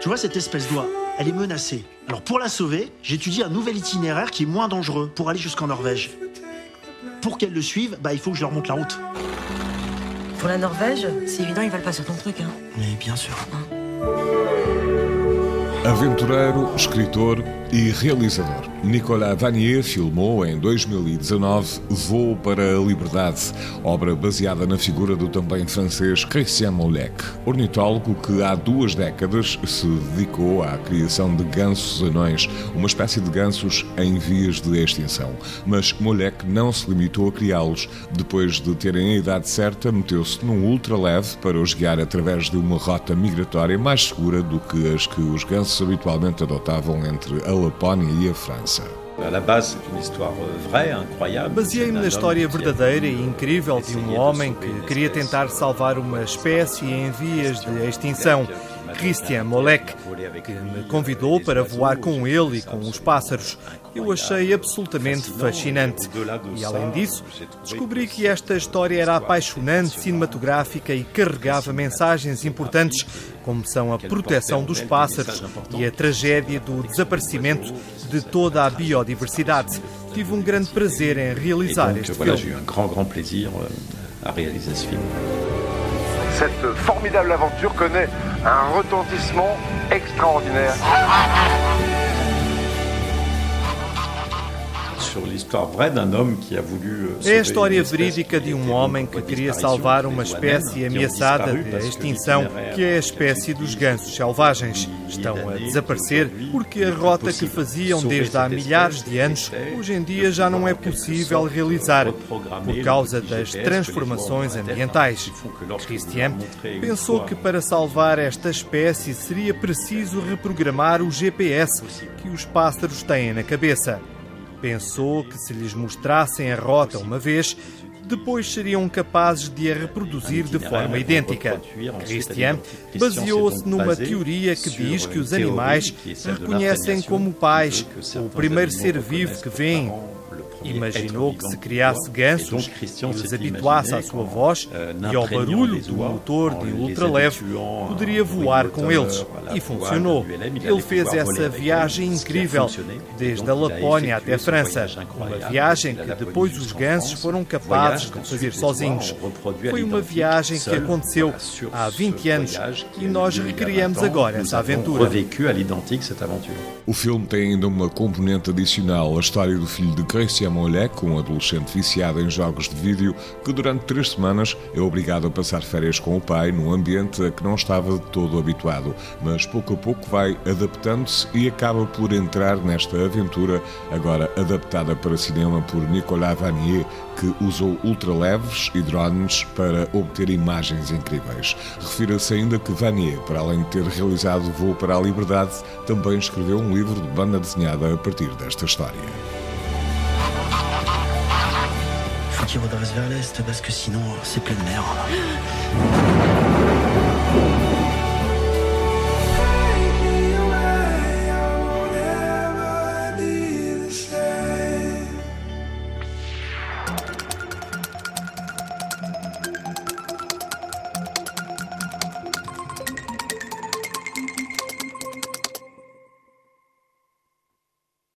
Tu vois cette espèce d'oie Elle est menacée. Alors pour la sauver, j'étudie un nouvel itinéraire qui est moins dangereux pour aller jusqu'en Norvège. Pour qu'elle le suive, bah, il faut que je leur montre la route. Pour la Norvège, c'est évident, ils valent pas sur ton truc, hein. Mais bien sûr. Aventureiro, escritor e realizador. Nicolas Vanier filmou em 2019 Voo para a Liberdade, obra baseada na figura do também francês Christian Molec, ornitólogo que há duas décadas se dedicou à criação de gansos anões, uma espécie de gansos em vias de extinção. Mas Molec não se limitou a criá-los. Depois de terem a idade certa, meteu-se num ultraleve para os guiar através de uma rota migratória mais segura do que as que os gansos habitualmente adotavam entre a Lapónia e a França. Baseei-me na história verdadeira e incrível de um homem que queria tentar salvar uma espécie em vias de extinção. Christian Molek, que me convidou para voar com ele e com os pássaros. Eu achei absolutamente fascinante. E além disso, descobri que esta história era apaixonante, cinematográfica e carregava mensagens importantes, como são a proteção dos pássaros e a tragédia do desaparecimento de toda a biodiversidade. Tive um grande prazer em realizar este filme. Cette formidable aventure connaît un retentissement extraordinaire. É a história verídica de um homem que queria salvar uma espécie ameaçada de extinção, que é a espécie dos gansos selvagens. Estão a desaparecer porque a rota que faziam desde há milhares de anos hoje em dia já não é possível realizar por causa das transformações ambientais. Christian pensou que para salvar esta espécie seria preciso reprogramar o GPS que os pássaros têm na cabeça. Pensou que se lhes mostrassem a rota uma vez, depois seriam capazes de a reproduzir de forma idêntica. Christian baseou-se numa teoria que diz que os animais reconhecem como pais o primeiro ser vivo que veem Imaginou que se criasse gansos e os habituasse à sua voz e ao barulho do motor de ultraleve, poderia voar com eles. E funcionou. Ele fez essa viagem incrível, desde a Lapónia até a França. Uma viagem que depois os gansos foram capazes de fazer sozinhos. Foi uma viagem que aconteceu há 20 anos e nós recriamos agora essa aventura. O filme tem ainda uma componente adicional, a história do filho de Christian Molec, um adolescente viciado em jogos de vídeo, que durante três semanas é obrigado a passar férias com o pai num ambiente a que não estava de todo habituado, mas pouco a pouco vai adaptando-se e acaba por entrar nesta aventura, agora adaptada para cinema por Nicolas Vanier, que usou ultraleves e drones para obter imagens incríveis. Refira-se ainda que Vanier, para além de ter realizado Voo para a Liberdade, também escreveu um livro de banda desenhada a partir desta história. Faut qu'ils redressent vers l'est parce que sinon c'est pleine mer.